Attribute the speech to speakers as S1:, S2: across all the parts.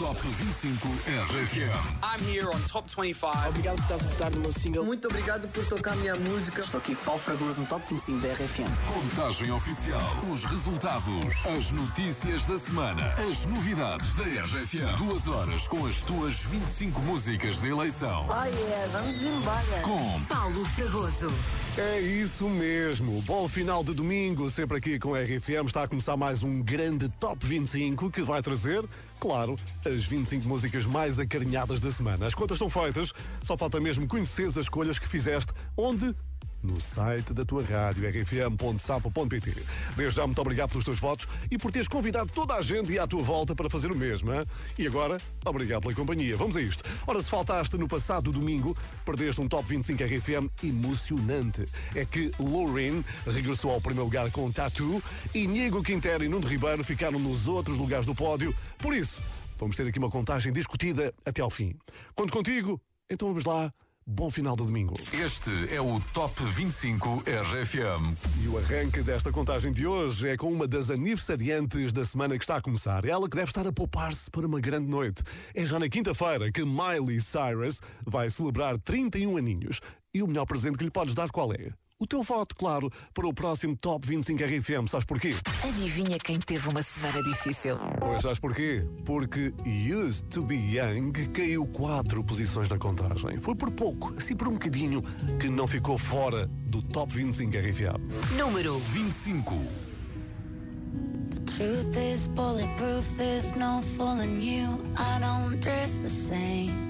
S1: Top 25 RFM.
S2: I'm here on Top 25.
S3: Obrigado por estás a votar no meu single.
S4: Muito obrigado por tocar a minha música.
S3: Estou aqui com Paulo Fragoso no Top 25 da RFM.
S1: Contagem oficial. Os resultados. As notícias da semana. As novidades da RFM. Duas horas com as tuas 25 músicas de eleição.
S5: Oh yeah, vamos embora.
S1: Com
S6: Paulo Fragoso.
S7: É isso mesmo. Bom final de domingo, sempre aqui com a RFM. Está a começar mais um grande Top 25 que vai trazer, claro, as 25 músicas mais acarinhadas da semana. As contas estão feitas, só falta mesmo conhecer as escolhas que fizeste. Onde? No site da tua rádio, rfm.sapo.pt. Desde já, muito obrigado pelos teus votos e por teres convidado toda a gente e à tua volta para fazer o mesmo. hein? E agora, obrigado pela companhia. Vamos a isto. Ora, se faltaste no passado domingo, perdeste um Top 25 RFM emocionante. É que Lorraine regressou ao primeiro lugar com Tattoo e Diego Quintero e Nuno Ribeiro ficaram nos outros lugares do pódio. Por isso, vamos ter aqui uma contagem discutida até ao fim. Conto contigo, então vamos lá. Bom final de domingo.
S1: este é o Top 25 RFM.
S7: E o arranque desta contagem de hoje é com uma das aniversariantes da semana que está a começar. Ela que deve estar a poupar-se para uma grande noite. É já na quinta-feira que Miley Cyrus vai celebrar 31 aninhos. E o melhor presente que lhe podes dar qual é? O teu voto, claro, para o próximo Top 25 RFM. Sabes porquê?
S6: Adivinha quem teve uma semana difícil?
S7: Pois sabes porquê? Porque Used to Be Young caiu quatro posições na contagem. Foi por pouco, assim por um bocadinho, que não ficou fora do Top 25 RFM.
S6: Número
S1: 25.
S5: Truth is bulletproof, there's no fooling you. I don't dress the same.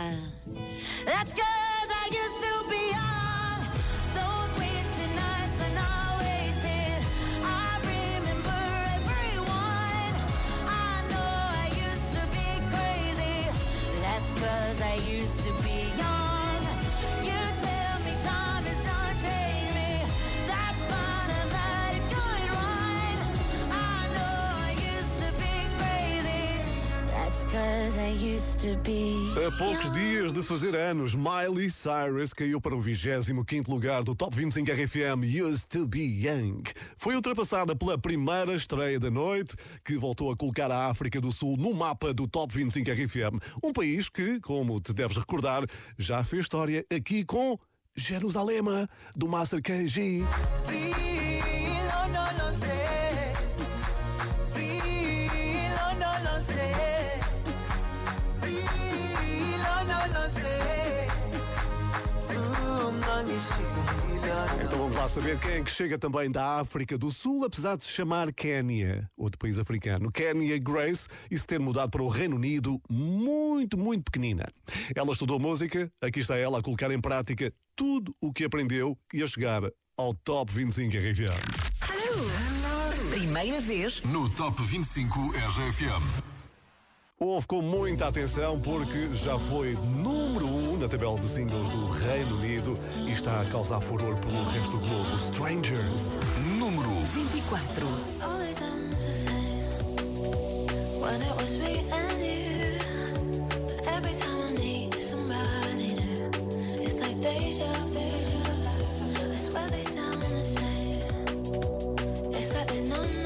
S5: A
S7: poucos dias de fazer anos, Miley Cyrus caiu para o 25 lugar do Top 25 RFM Used to Be Young. Foi ultrapassada pela primeira estreia da noite, que voltou a colocar a África do Sul no mapa do Top 25 RFM. Um país que, como te deves recordar, já fez história aqui com Jerusalém, do Master KG. Então vamos lá saber quem é que chega também da África do Sul, apesar de se chamar Quénia, outro país africano. Quénia Grace e se ter mudado para o Reino Unido muito, muito pequenina. Ela estudou música, aqui está ela a colocar em prática tudo o que aprendeu e a chegar ao Top 25 RFM.
S6: Primeira vez
S1: No Top 25 RFM.
S7: Ouve com muita atenção porque já foi número 1 um na tabela de singles do Reino Unido e está a causar furor pelo resto do globo. Strangers.
S1: Número
S6: 24.
S2: Always ends the same when it was me and you. But every time I meet somebody new, it's like deja vu. I swear they sound the same. It's like they know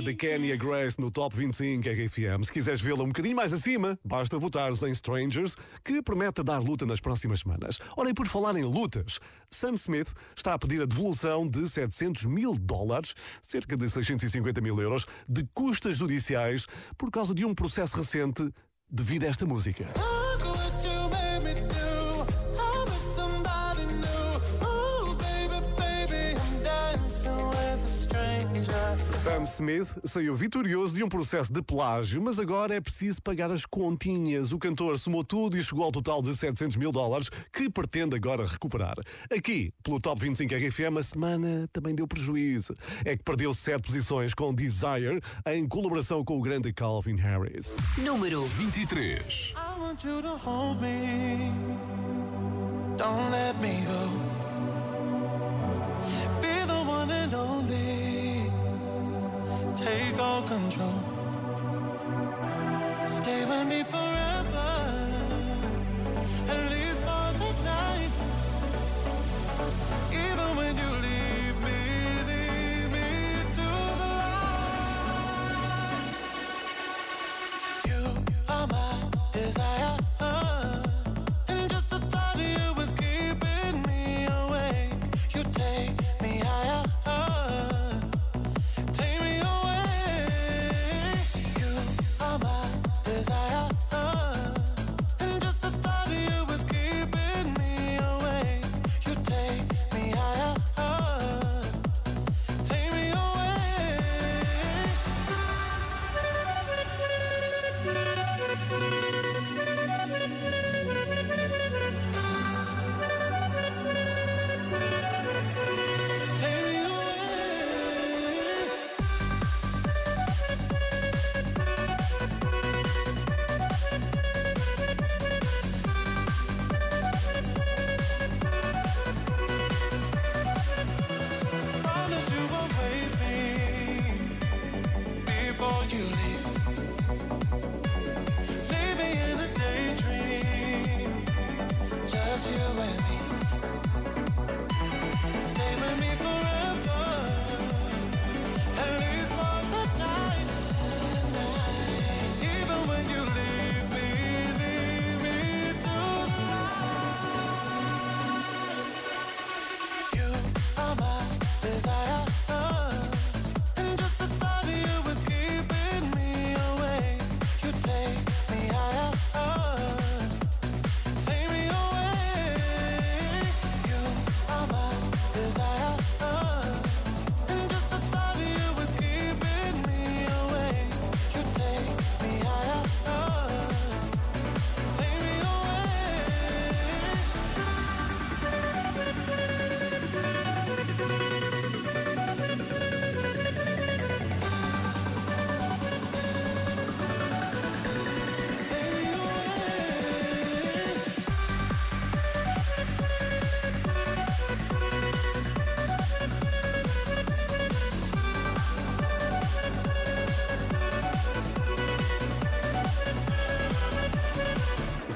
S7: de Kenya Grace no Top 25 RFM. Se quiseres vê-la um bocadinho mais acima, basta votares em Strangers, que promete dar luta nas próximas semanas. E por falar em lutas, Sam Smith está a pedir a devolução de 700 mil dólares, cerca de 650 mil euros, de custas judiciais por causa de um processo recente devido a esta música. Smith saiu vitorioso de um processo de plágio, mas agora é preciso pagar as continhas. O cantor somou tudo e chegou ao total de 700 mil dólares, que pretende agora recuperar. Aqui, pelo Top 25 RFM, a semana também deu prejuízo. É que perdeu sete posições com Desire, em colaboração com o grande Calvin Harris.
S6: Número
S1: 23.
S8: I want you to hold me. Don't let me go. Be the one and only.
S9: 都更长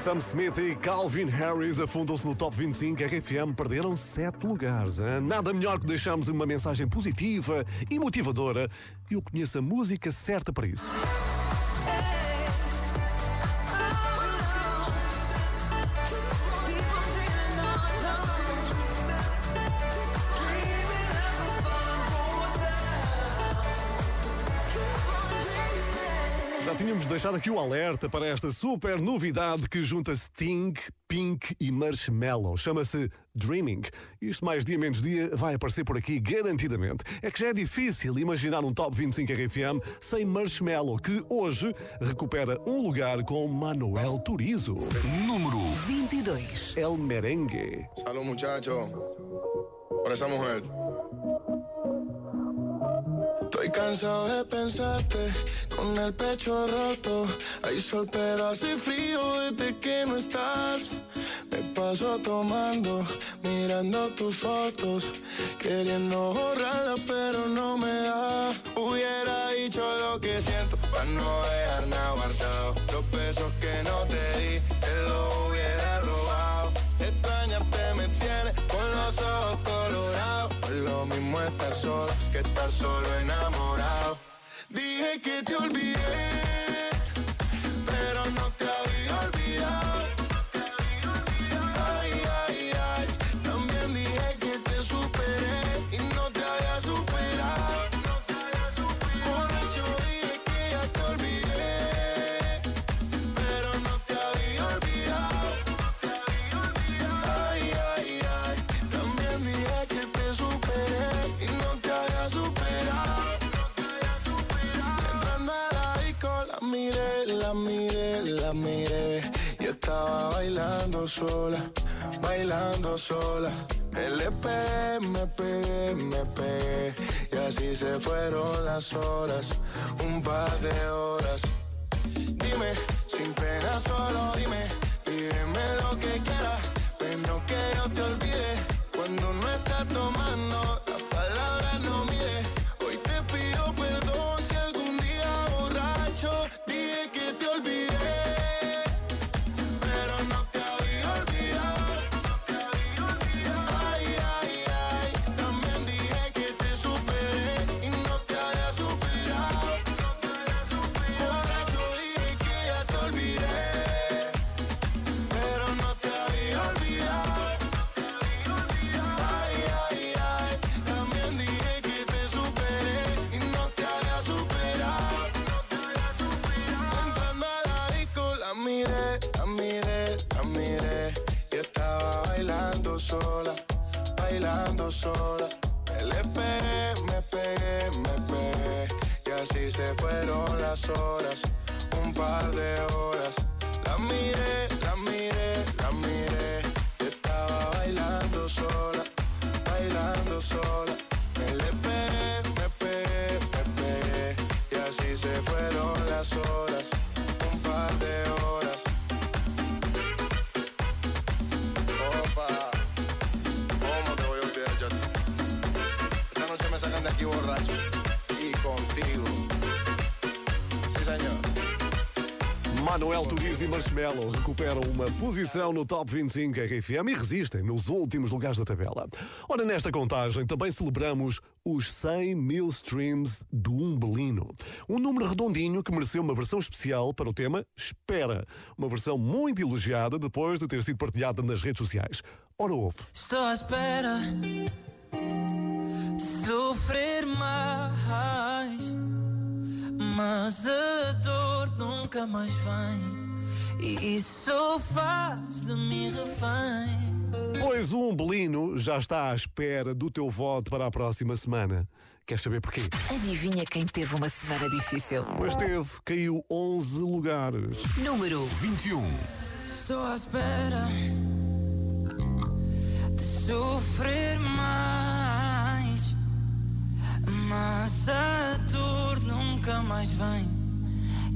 S7: Sam Smith e Calvin Harris afundam-se no Top 25 RFM, perderam 7 lugares. hein? Nada melhor que deixarmos uma mensagem positiva e motivadora. Eu conheço a música certa para isso. Deixado aqui o alerta para esta super novidade que junta Sting, Pink e Marshmallow. Chama-se Dreaming. Isto mais dia menos dia vai aparecer por aqui garantidamente. É que já é difícil imaginar um Top 25 RFM sem Marshmallow, que hoje recupera um lugar com Manuel Turizo.
S1: Número
S10: 22.
S7: El Merengue.
S11: Salud, muchacho. Por esa mujer. Cansado de pensarte con el pecho roto. Hay sol, pero hace frío desde que no estás. Me paso tomando, mirando tus fotos, queriendo borrarlas, pero no me da. Hubiera dicho lo que siento para no dejar nada. Los besos que no te di, estar solo que estar solo enamorado. Dije que te olvidé, bailando sola, bailando sola. Le pegué, me pegué, me pegué. Y así se fueron las horas, un par de horas. Dime, sin pena solo dime sola, bailando sola. Pegué, me pegué, me pegué y así se fueron las horas, un par de horas.
S7: Marshmello recuperam uma posição no Top 25 RFM e resistem nos últimos lugares da tabela. Ora, nesta contagem também celebramos os 100 mil streams do Umbelino. Um número redondinho que mereceu uma versão especial para o tema Espera. Uma versão muito elogiada depois de ter sido partilhada nas redes sociais. Ora, ouve.
S8: Estou à espera de sofrer mais, mas a dor nunca mais vem. E isso faz de mim refém.
S7: Pois o Umbelino já está à espera do teu voto para a próxima semana. Queres saber porquê?
S10: Adivinha quem teve uma semana difícil?
S7: Pois teve, caiu 11 lugares.
S10: Número
S1: 21.
S8: Estou à espera de sofrer mais, mas a dor nunca mais vem.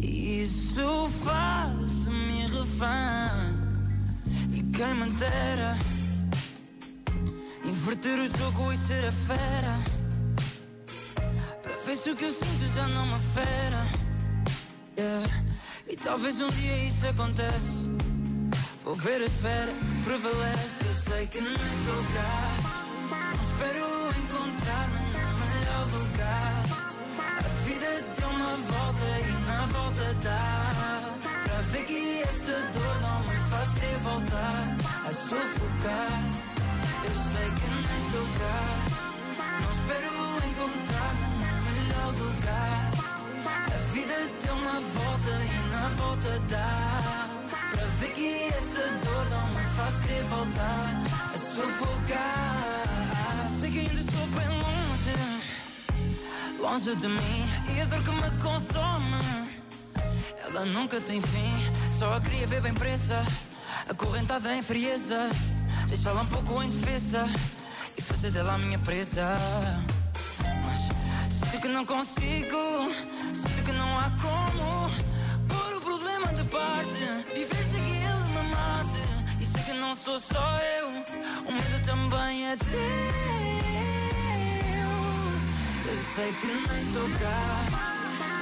S8: Isso faz de mim refém. E quem me dera inverter o jogo e ser a fera. Para ver se o que eu sinto já não me afera. Yeah. E talvez um dia isso acontece. Vou ver a esfera que prevalece. Eu sei que não estou cá. Não espero encontrar-me no melhor lugar. Deu uma volta e na volta dá. Para ver que esta dor não me faz querer voltar a sufocar. Eu sei que não estou cá. Não espero encontrar-me no melhor lugar. A vida deu uma volta e na volta dá. Para ver que esta dor não me faz querer voltar a sufocar. Sei que ainda estou bem longe, longe de mim. Dor que me consome, ela nunca tem fim. Só a queria ver bem presa, acorrentada em frieza. Deixá-la um pouco indefesa e fazer dela a minha presa. Mas sinto que não consigo, sinto que não há como pôr o problema de parte. Viver sem que ele me mate. E sei que não sou só eu, o medo também é teu. Eu sei que cá,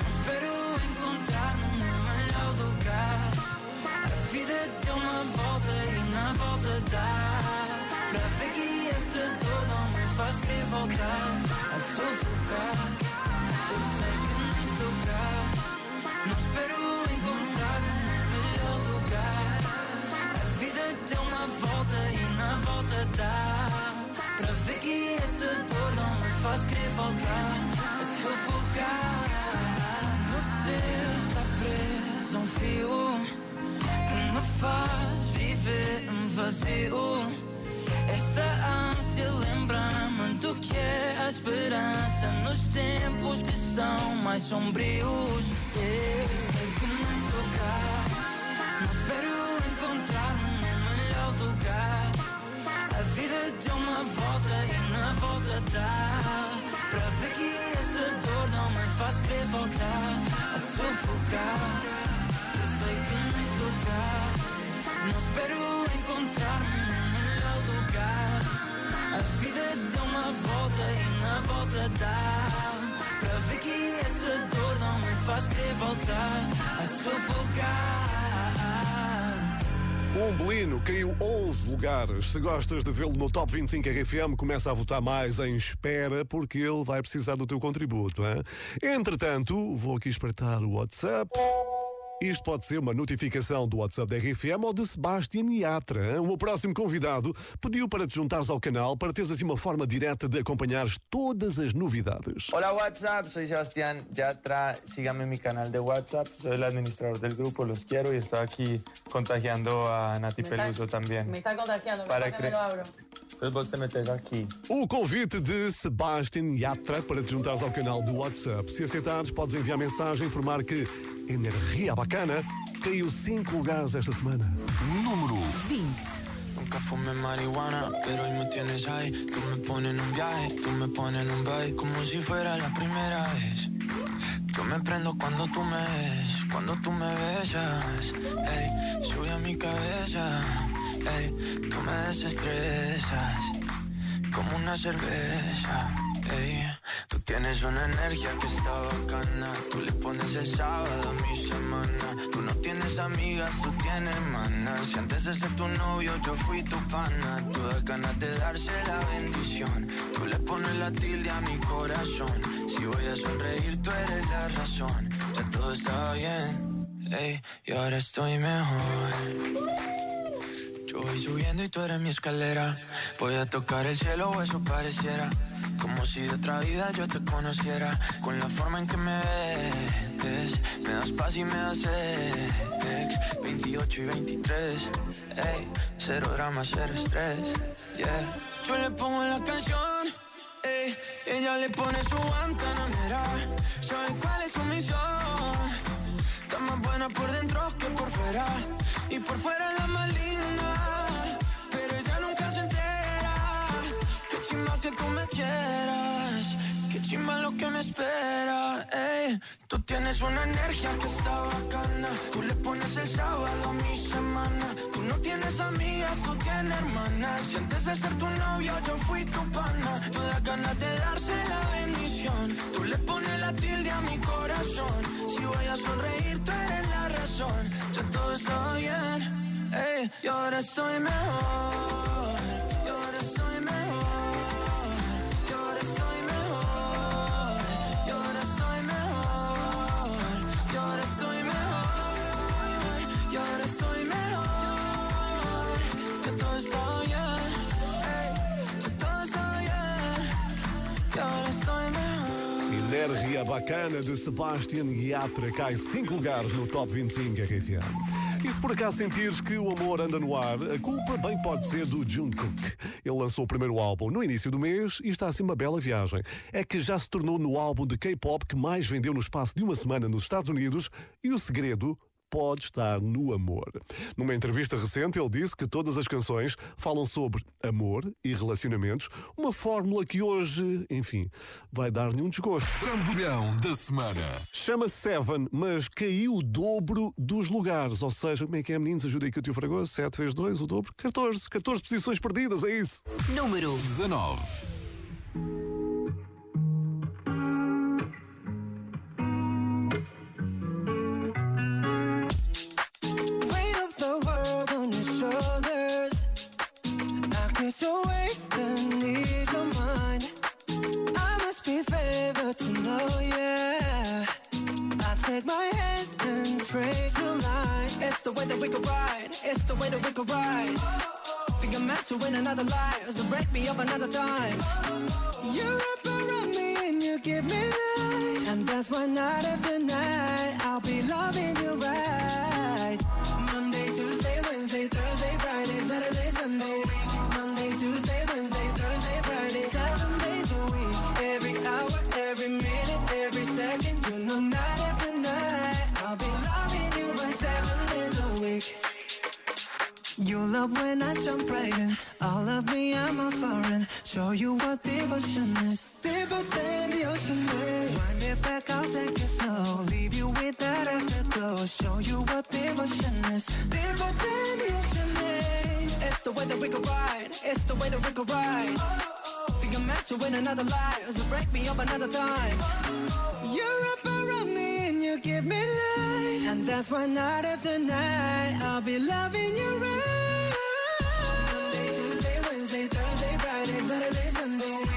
S8: mas espero encontrar-me no melhor lugar. A vida deu uma volta e na volta dá. Para ver que esta dor não me faz querer voltar a sufocar. Sei que estou cá, não espero encontrar-me no melhor lugar. A vida deu uma volta e na volta dá. Faz querer voltar a sufocar. Você está preso a um fio que me faz viver um vazio. Esta ânsia lembra-me do que é a esperança nos tempos que são mais sombrios. Eu sei que estou cá, não espero encontrar-me no melhor lugar. A vida deu uma volta e na volta dá. Voltar a sufocar. Eu sei que estou cá, não espero encontrar-me no melhor lugar. A vida deu uma volta e na volta dá. Para ver que esta dor não me faz querer voltar a sufocar.
S7: O Umbelino caiu 11 lugares. Se gostas de vê-lo no Top 25 RFM, começa a votar mais em espera, porque ele vai precisar do teu contributo. Hein? Entretanto, vou aqui espreitar o WhatsApp. Isto pode ser uma notificação do WhatsApp da RFM ou de Sebastián Yatra. hein? O meu próximo convidado pediu para te juntares ao canal para teres assim uma forma direta de acompanhares todas as novidades.
S12: Hola WhatsApp, soy Sebastián Yatra. Síganme en mi canal de WhatsApp. Soy el administrador del grupo, los quiero y estoy aquí contagiando a Nati
S13: Me está-
S12: Peluso también.
S13: Me está contagiando,
S12: Para
S13: que lo abro.
S12: Entonces vos te metes aquí.
S7: O convite de Sebastián Yatra para te juntares ao canal do WhatsApp. Se aceitares, podes enviar mensagem e informar que Energia Bacana caiu 5 lugares esta semana.
S1: Número
S10: 20.
S13: Nunca fumé marihuana, pero hoy me tienes ahí. Tú me pones en un viaje, tú me pones en un baile, como si fuera la primera vez. Yo me prendo cuando tú me ves, cuando tú me besas. Ey, sube a mi cabeza, ey, tú me desestresas, como una cerveza. Ey, tú tienes una energía que está bacana. Tú le pones el sábado a mi semana. Tú no tienes amigas, tú tienes hermanas. Si antes de ser tu novio yo fui tu pana. Tú das ganas de darse la bendición. Tú le pones la tilde a mi corazón. Si voy a sonreír, tú eres la razón. Ya todo está bien, ey, y ahora estoy mejor. Voy subiendo y tú eres mi escalera. Voy a tocar el cielo o eso pareciera. Como si de otra vida yo te conociera. Con la forma en que me ves. Me das paz y me das ex. 28 y 23. Ey, cero drama, cero estrés. Yeah. Yo le pongo la canción. Ey, ella le pone su guantanamera. ¿Saben cuál es su misión? Está más buena por dentro que por fuera. Y por fuera la más linda. Pero ella nunca se entera. Qué chimba que tú me quieras. Chimba lo que me espera. Ey, tú tienes una energía que está bacana. Tú le pones el sábado a mi semana. Tú no tienes amigas, tú tienes hermanas. Y antes de ser tu novio, yo fui tu pana. Tú das ganas de darse la bendición. Tú le pones la tilde a mi corazón. Si voy a sonreír, tú eres la razón. Ya todo está bien. Ey, y ahora estoy mejor.
S7: Energia Bacana de Sebastian Yatra cai 5 lugares no Top 25 RFM. E se por acaso sentires que o amor anda no ar, a culpa bem pode ser do Jungkook. Ele lançou o primeiro álbum no início do mês e está assim uma bela viagem. É que já se tornou no álbum de K-pop que mais vendeu no espaço de uma semana nos Estados Unidos e o segredo pode estar no amor. Numa entrevista recente, ele disse que todas as canções falam sobre amor e relacionamentos, uma fórmula que hoje, enfim, vai dar-lhe um desgosto.
S1: Trambolhão da semana.
S7: Chama-se Seven, mas caiu o dobro dos lugares. Ou seja, como é que é, meninos? Ajuda aí que o tio Fragoso. 7 vezes 2, o dobro. 14. 14 posições perdidas, é isso.
S10: Número
S1: 19.
S14: I guess you're wasting ease of mind. I must be favored to know, yeah. I take my hands and trace your lines. It's the way that we could ride. It's the way that we could ride. Think I'm meant to win another life, so break me up another time. You wrap around me and you give me life, and that's why night after night I'll be loving you right. Monday, Tuesday, Wednesday, Thursday, Friday, Saturday, Sunday. Monday, Tuesday, Wednesday, Thursday, Friday, seven days a week. Every hour, every minute, every second. You know, night after night, I'll be loving you right seven days a week. You love when I jump right in. All of me, I'm a foreign. Show you what devotion is. Deeper than the ocean is. Wind it back, I'll take it slow. Leave you with that afterglow. Show you what devotion is. Deeper than the ocean is. It's the way that we could ride. It's the way that we could ride. Think I'm meant to win another life. So break me up another time. You're up around me and you give me life. And that's why night after night I'll be loving you right. Monday, Tuesday, Wednesday, Thursday, Friday, Saturday, Sunday.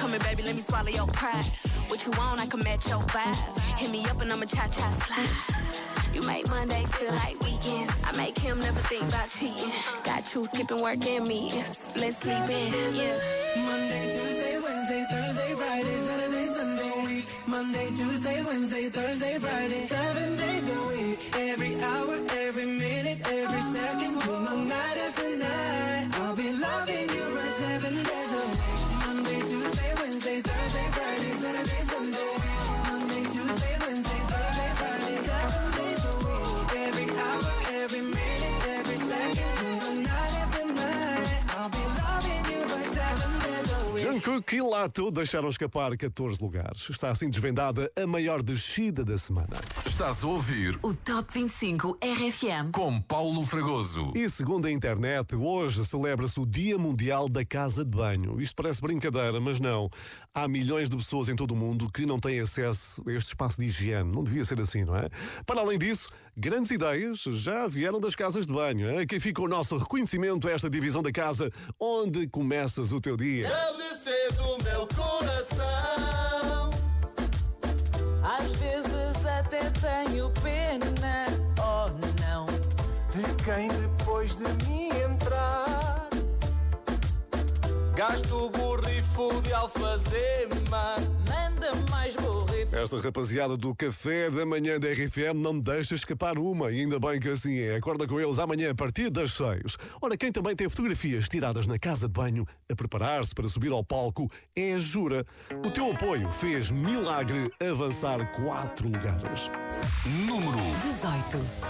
S15: Come here, baby, let me swallow your pride. What you want, I can match your vibe. Hit me up and I'ma cha cha slide. You make Mondays feel like weekends. I make him never think about cheating. Got you skipping work and meetings. Let's sleep in. Yeah.
S14: Monday, Tuesday, Wednesday, Thursday, Friday, Saturday, Sunday, week. Monday, Tuesday, Wednesday, Thursday, Friday, a week.
S7: Jungkook e Lato deixaram escapar 14 lugares. Está assim desvendada a maior descida da semana.
S1: Estás a ouvir
S10: O Top 25 RFM.
S1: com Paulo Fragoso.
S7: E segundo a internet, hoje celebra-se o Dia Mundial da Casa de Banho. Isto parece brincadeira, mas não. Há milhões de pessoas em todo o mundo que não têm acesso a este espaço de higiene. Não devia ser assim, não é? Para além disso, grandes ideias já vieram das casas de banho. Aqui fica o nosso reconhecimento a esta divisão da casa onde começas o teu dia.
S14: WC do meu coração. Às vezes até tenho pena, oh não, de quem depois de mim entrar gasta o borrifo de alfazema.
S7: Esta rapaziada do café da manhã da RFM não deixa escapar uma, ainda bem que assim é. Acorda com eles amanhã a partir das seis. Ora, quem também tem fotografias tiradas na casa de banho a preparar-se para subir ao palco é a Jura. O teu apoio fez milagre avançar quatro lugares.
S1: Número
S10: 18.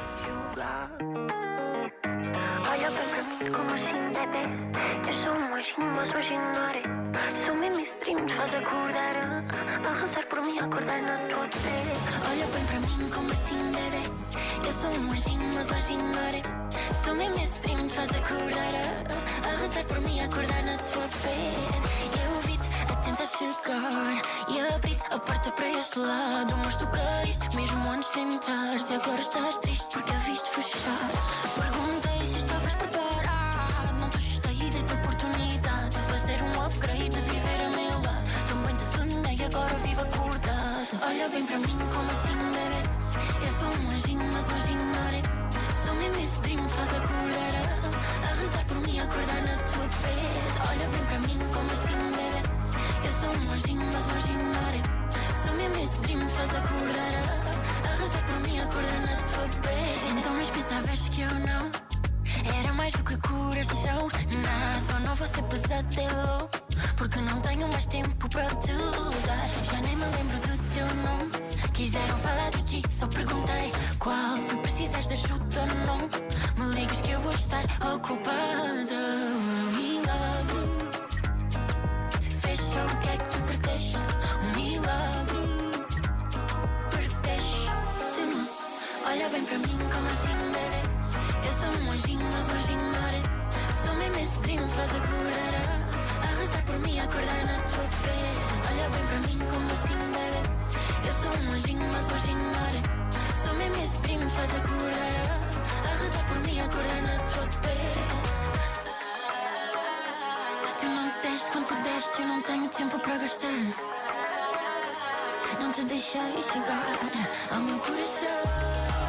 S16: Anjinho, mas um anjinho não é Sou mesmo esse dream te faz acordar. A rezar por mim, acordar na tua pele. Olha bem pra mim como assim, bebê? Eu sou um anjinho, mas um anjinho não é Sou mesmo esse dream te faz acordar. A rezar por mim, acordar na tua pele. Eu vi-te a tentar chegar. E abri-te a porta para este lado. Mas tu caíste mesmo antes de entrares E agora estás triste porque a viste fechar. Perguntei se estavas preparado agora vivo acordado. Olha bem para mim como assim, bebê Eu sou um anjinho, mas um anjinho não é Sou mesmo esse que faz A, a rezar por mim, acordar na tua pele. Olha bem para mim como assim, bebê Eu sou um anjinho, mas um anjinho não é Sou mesmo esse dream que faz acordar A, rezar por mim, acordar na tua pele. Então mas pensavas que eu não? Era mais do que coração Não, só não vou ser pesadelo Porque não tenho mais tempo para dar Já nem me lembro do teu nome. Quiseram falar de ti, só perguntei Qual, se precisas de ajuda ou não Me ligas que eu vou estar ocupada Milagre Fecha o que é que tu pretexes Um milagre Pretexes-te-me Olha bem para mim como assim, bebê? Eu sou um anjinho, mas um anjinho não é? Sou mesmo esse dream faz a, a faz a, rezar por mim, acordar na tua pele. Tu não me deste quando pudeste Eu não tenho tempo para gastar. Não te deixei chegar ao meu coração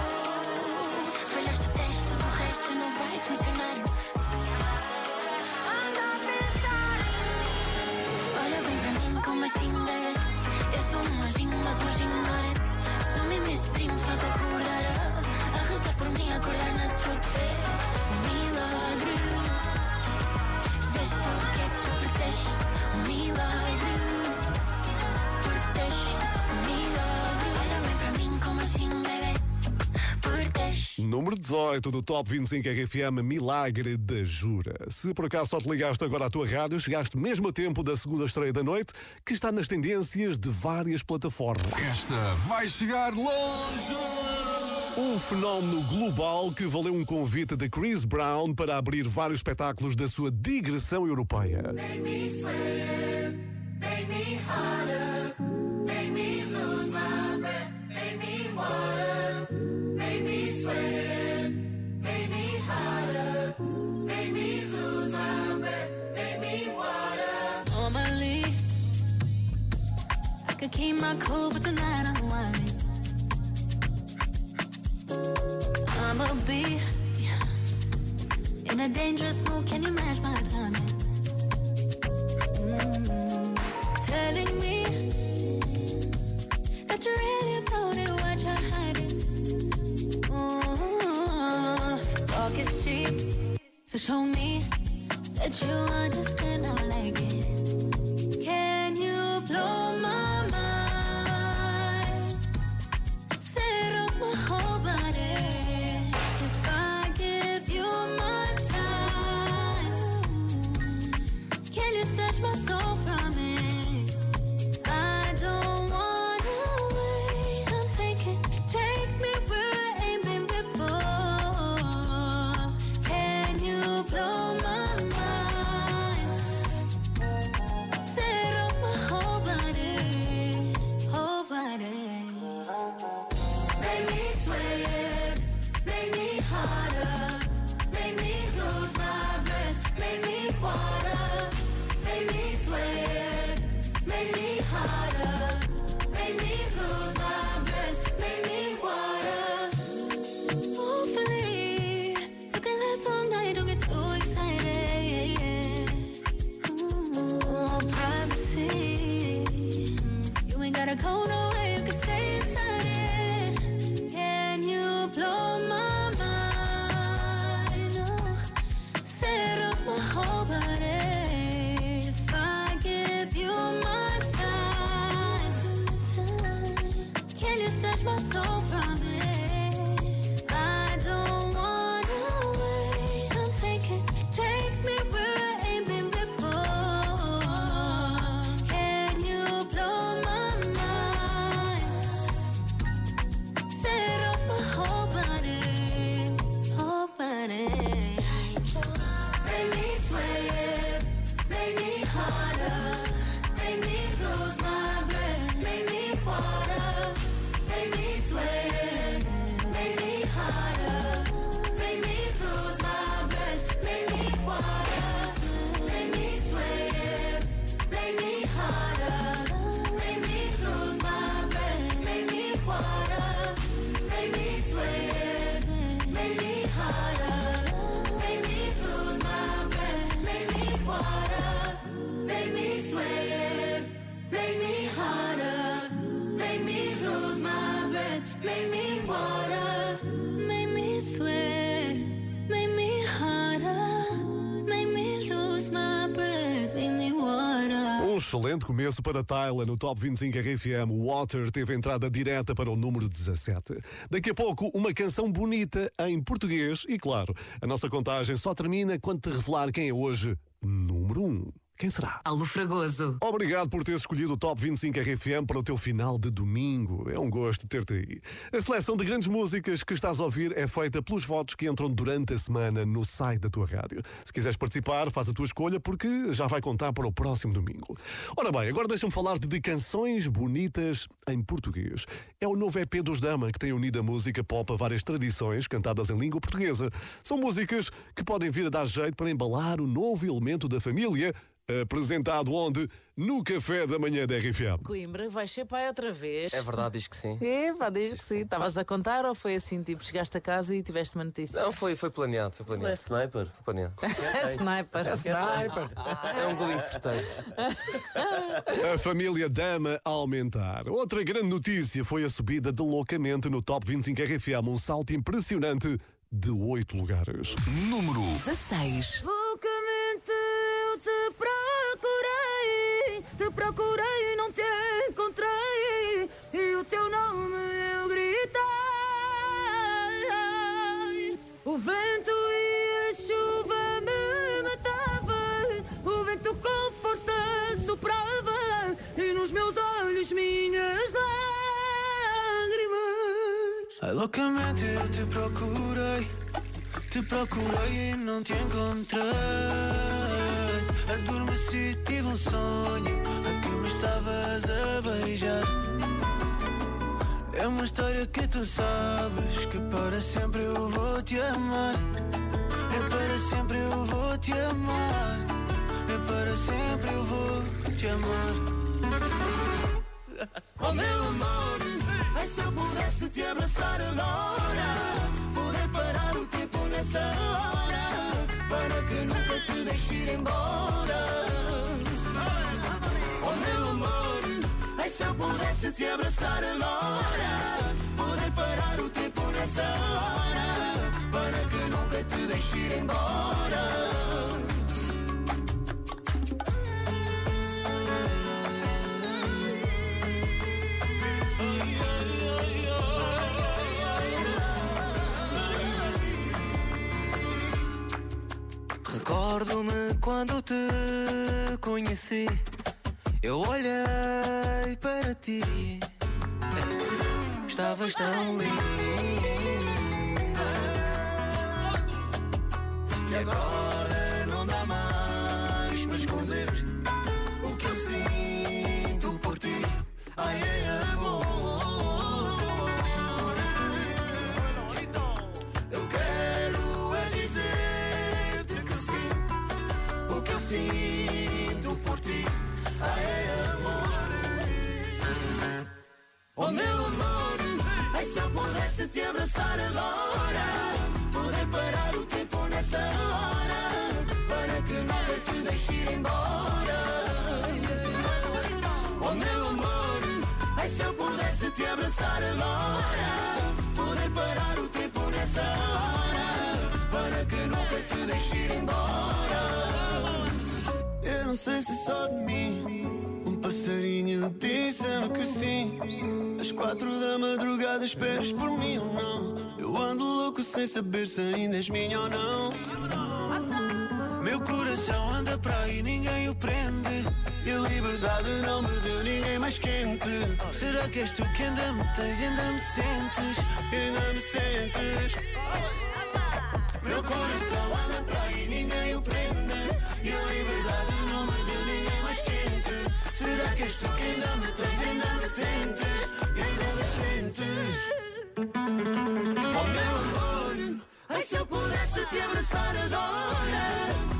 S7: Número 18 do Top 25 RFM Milagre da Jura. Se por acaso só te ligaste agora à tua rádio, chegaste mesmo a tempo da segunda estreia da noite, que está nas tendências de várias plataformas.
S1: Esta vai chegar longe.
S7: Um fenómeno global que valeu um convite de Chris Brown para abrir vários espetáculos da sua digressão europeia.
S17: Make me sweat, make me harder, My
S2: cool, but tonight I'm whining. I'ma be in a dangerous mood. Can you match my timing? Mm, Telling me that you're really about it, what you're hiding. Mm, Talk is cheap, so show me that you understand I like it. My soul
S7: excelente começo para Tyler no Top 25 RFM. Water teve entrada direta para o número 17. Daqui a pouco, uma canção bonita em português. E claro, a nossa contagem só termina quando te revelar quem é hoje número 1. Quem será?
S10: Alô Fragoso.
S7: Obrigado por ter escolhido o Top 25 RFM para o teu final de domingo. É um gosto ter-te aí. A seleção de grandes músicas que estás a ouvir é feita pelos votos que entram durante a semana no site da tua rádio. Se quiseres participar, faz a tua escolha porque já vai contar para o próximo domingo. Ora bem, agora deixa-me falar-te de canções bonitas em português. É o novo EP dos Dama que tem unido a música pop a várias tradições cantadas em língua portuguesa. São músicas que podem vir a dar jeito para embalar o novo elemento da família apresentado onde? No café da manhã da RFM.
S18: Coimbra, vais ser pai outra vez.
S19: É verdade, diz que sim.
S18: É, pá, diz que sim. Estavas a contar ou foi assim, tipo, chegaste a casa e tiveste uma notícia?
S19: Não, foi, foi planeado, foi planeado.
S20: É sniper.
S19: Foi planeado.
S18: É sniper.
S20: É sniper.
S19: É um golinho certeiro.
S7: A família Dama a aumentar. Outra grande notícia foi a subida de loucamente no Top 25 RFM, um salto impressionante de 8 lugares.
S1: Número
S10: 16.
S21: Te procurei e não te encontrei, e o teu nome eu gritei. O vento e a chuva me matavam, o vento com força soprava, e nos meus olhos minhas lágrimas.
S8: Loucamente eu te procurei, te procurei e não te encontrei. Adormeci, tive um sonho a que me estavas a beijar. É uma história que tu sabes que para sempre eu vou te amar. É para sempre eu vou te amar. É para sempre eu vou te amar.
S21: Oh meu amor, ai se eu pudesse te abraçar agora Poder parar o tempo nessa hora Para que nunca te deixe ir embora pudesse te abraçar agora. Poder parar o tempo nessa hora. Para que nunca te deixe ir embora.
S8: Recordo-me quando te conheci. Eu olhei para ti. Estavas tão linda. E agora não dá mais para esconder o que eu sinto por ti. Ai, ai
S21: se eu pudesse te abraçar agora Poder parar o tempo nessa hora Para que nunca te deixe ir embora Oh meu amor, ai se eu pudesse te abraçar agora Poder parar o tempo nessa hora Para que nunca te deixe ir embora
S8: Eu não sei se só de mim. Passarinho disse-me que sim. Às quatro da madrugada esperas por mim ou não? Eu ando louco sem saber se ainda és minha ou não. Meu coração anda para aí, ninguém o prende. E a liberdade não me deu ninguém mais quente. Será que és tu que ainda me tens e ainda me sentes? E ainda me sentes? Meu coração que és tu que ainda me tens ainda me sentes? Ainda me sentes?
S21: Oh meu amor, ai se eu pudesse te abraçar agora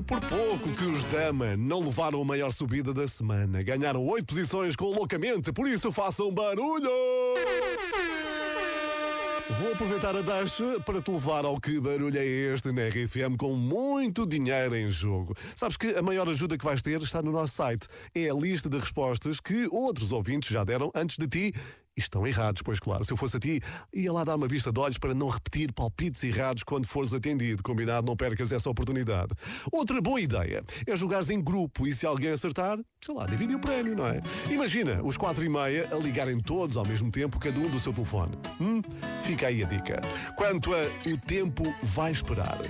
S7: Foi por pouco que os Dama não levaram a maior subida da semana. Ganharam oito posições com loucamente, por isso façam barulho! Vou aproveitar a deixa para te levar ao que barulho é este na RFM com muito dinheiro em jogo. Sabes que a maior ajuda que vais ter está no nosso site. É a lista de respostas que outros ouvintes já deram antes de ti estão errados, pois claro, se eu fosse a ti, ia lá dar uma vista de olhos para não repetir palpites errados quando fores atendido. Combinado, não percas essa oportunidade. Outra boa ideia é jogares em grupo e se alguém acertar, sei lá, divide o prémio, não é? Imagina os quatro e meia a ligarem todos ao mesmo tempo, cada um do seu telefone. Hum? Fica aí a dica. Quanto a o tempo vai esperar,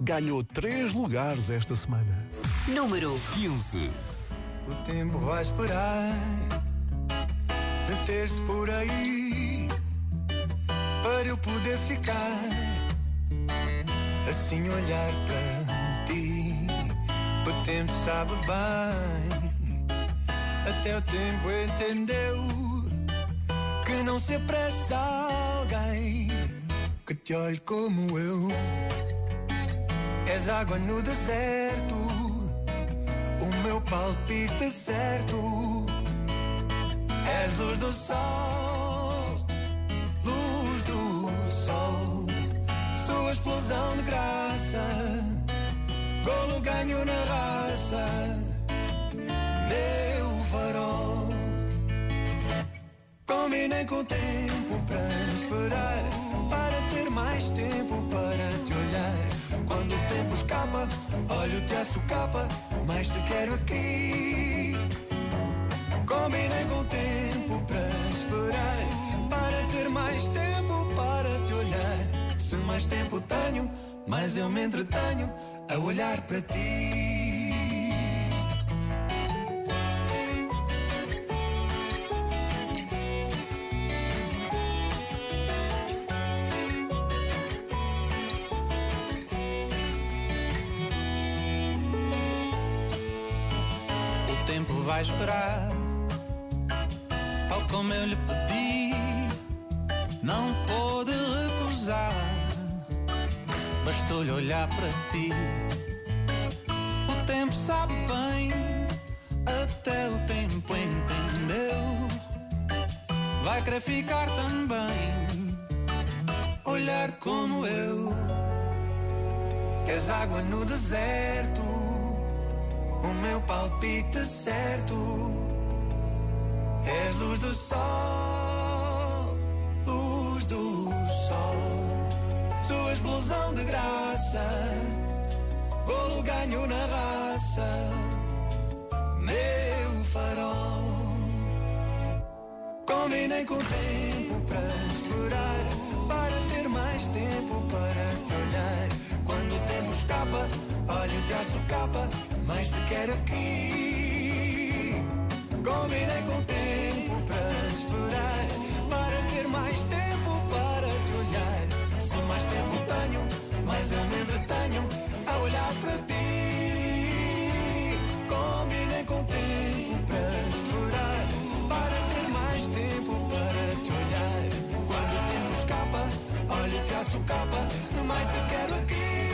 S7: ganhou três lugares esta semana.
S10: Número
S1: 15.
S8: O tempo vai esperar deter-se por aí para eu poder ficar assim olhar para ti. O tempo sabe bem, até o tempo entendeu que não se apressa alguém que te olhe como eu. És água no deserto, o meu palpite certo. És luz do sol, luz do sol, sua explosão de graça, golo ganho na raça, meu farol. Combinei com o tempo para esperar, para ter mais tempo para te olhar. Quando o tempo escapa, olho-te a socapa, mais te quero aqui. Combinei com o tempo para esperar, para ter mais tempo para te olhar. Se mais tempo tenho, mais eu me entretenho a olhar para ti. Vai esperar, como eu lhe pedi. Não pôde recusar, bastou-lhe olhar para ti. O tempo sabe bem, até o tempo entendeu. Vai querer ficar também, olhar como eu. És água no deserto o meu palpite certo. És luz do sol, luz do sol. És blusão de graça, golo ganho na raça, meu farol. Combinei com o tempo para esperar, para ter mais tempo para te olhar. Quando o tempo escapa, olho-te à socapa, mas te quero aqui. Combinei com o tempo para esperar, para ter mais tempo para te olhar. Se mais tempo tenho, mais eu me entretenho a olhar para ti. Combinei com o tempo para esperar, para ter mais tempo para te olhar. Quando o tempo escapa, olho-te à socapa, mas te quero aqui.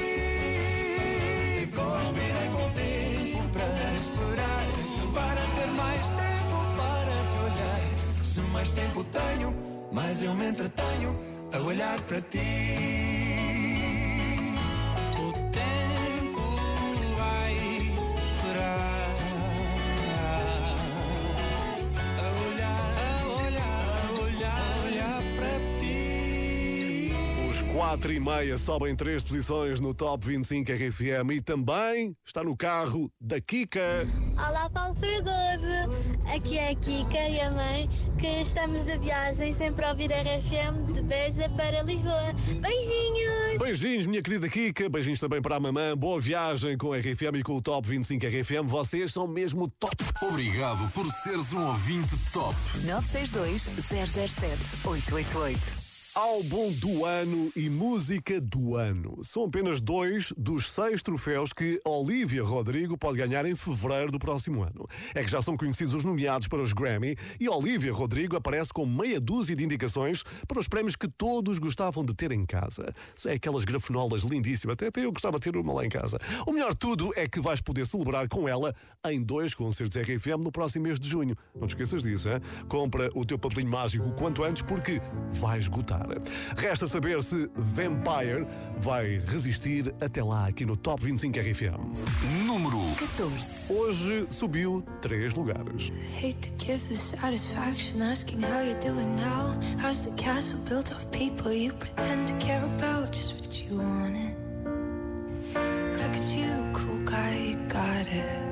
S8: Mais tempo tenho, mais eu me entretenho a olhar para ti.
S7: 4 e meia sobem três posições no Top 25 RFM e também está no carro da Kika.
S22: Olá, Paulo Fragoso! Aqui é a Kika e a mãe, que estamos de viagem sempre a ouvir RFM de Beja para Lisboa. Beijinhos!
S7: Beijinhos, minha querida Kika. Beijinhos também para a mamã. Boa viagem com a RFM e com o Top 25 RFM. Vocês são mesmo top.
S1: Obrigado por seres um ouvinte top.
S10: 962 007 888.
S7: Álbum do ano e música do ano. São apenas dois dos seis troféus que Olivia Rodrigo pode ganhar em fevereiro do próximo ano. É que já são conhecidos os nomeados para os Grammy e Olivia Rodrigo aparece com meia dúzia de indicações para os prémios que todos gostavam de ter em casa. São aquelas grafenolas lindíssimas, até, até eu gostava de ter uma lá em casa. O melhor tudo é que vais poder celebrar com ela em dois concertos RFM no próximo mês de junho. Não te esqueças disso, hein? Compra o teu papelinho mágico quanto antes porque vai esgotar. Resta saber se Vampire vai resistir até lá aqui no Top 25 RFM.
S1: Número
S10: 14.
S7: Hoje subiu três lugares.
S2: Hate to give the satisfaction asking how you're doing now. How's the castle built of people you pretend to care about? Just what you wanted. Look at you, cool guy, you got it.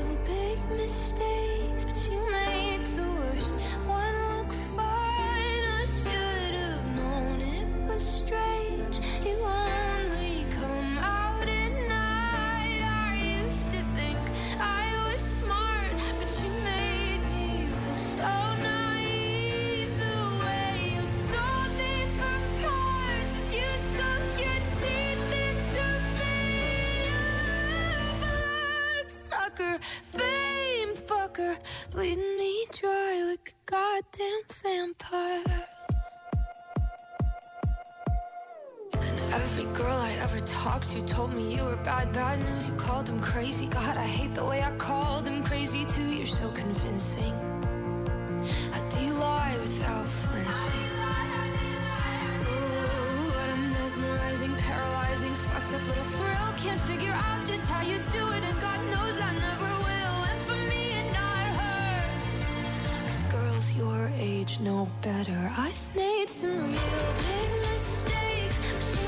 S2: made some real big mistakes,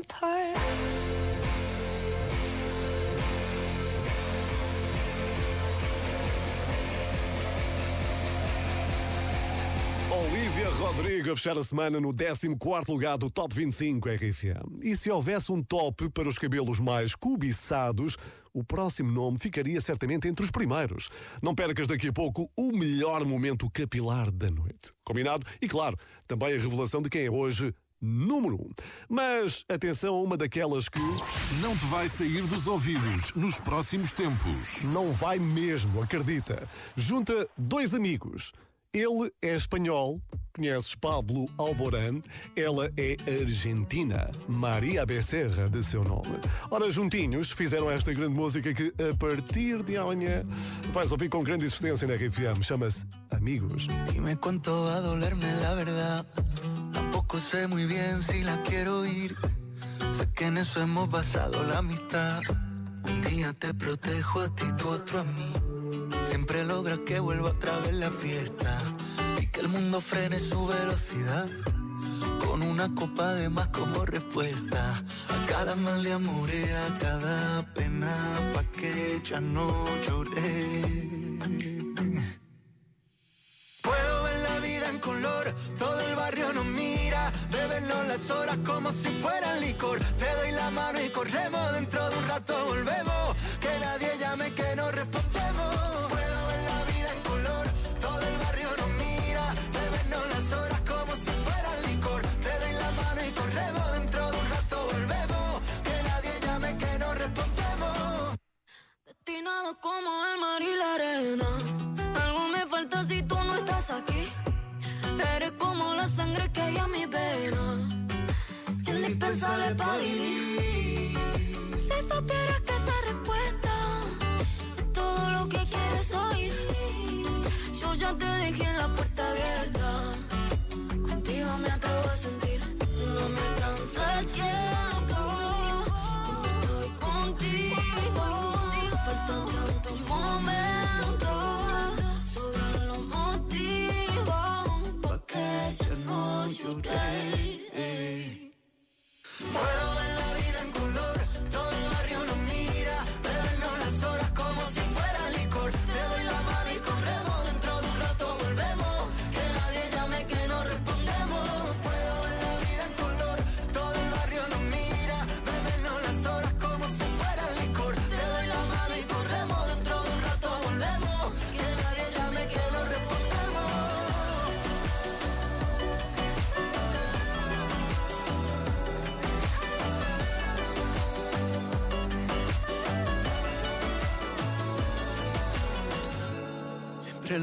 S2: vampire.
S7: Olivia Rodrigo a fechar a semana no 14 lugar do Top 25 RFM. E se houvesse um top para os cabelos mais cobiçados, o próximo nome ficaria certamente entre os primeiros. Não percas daqui a pouco o melhor momento capilar da noite. Combinado? E claro, também a revelação de quem é hoje número 1. Um. Mas atenção a uma daquelas que.
S1: Não te vai sair dos ouvidos nos próximos tempos.
S7: Não vai mesmo, acredita. Junta dois amigos. Ele é espanhol, conheces Pablo Alborán, ela é argentina, Maria Becerra de seu nome. Ora, juntinhos fizeram esta grande música que a partir de amanhã vais ouvir com grande existência na RFM, chama-se Amigos.
S23: Dime cuánto va a dolerme la verdad. Tampoco sé muy bien si la quiero oír. Sé que en eso hemos basado la amistad. Un día te protejo a ti, tú otro a mí. Siempre logra que vuelva otra vez la fiesta y que el mundo frene su velocidad. Con una copa de más como respuesta a cada mal de amor y a cada pena pa' que ya no lloré. Color, todo el barrio nos mira, bebernos las horas como si fueran licor. Te doy la mano y corremos, dentro de un rato volvemos, que nadie llame que no respondemos.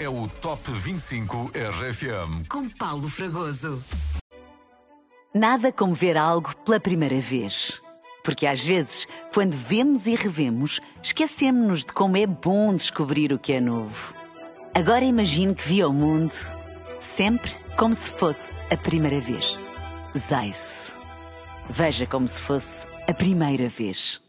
S1: é o Top 25 RFM.
S10: Com Paulo Fragoso.
S6: Nada como ver algo pela primeira vez. Porque às vezes, quando vemos e revemos, esquecemos-nos de como é bom descobrir o que é novo. Agora imagine que viu o mundo sempre como se fosse a primeira vez. Zais. Veja como se fosse a primeira vez.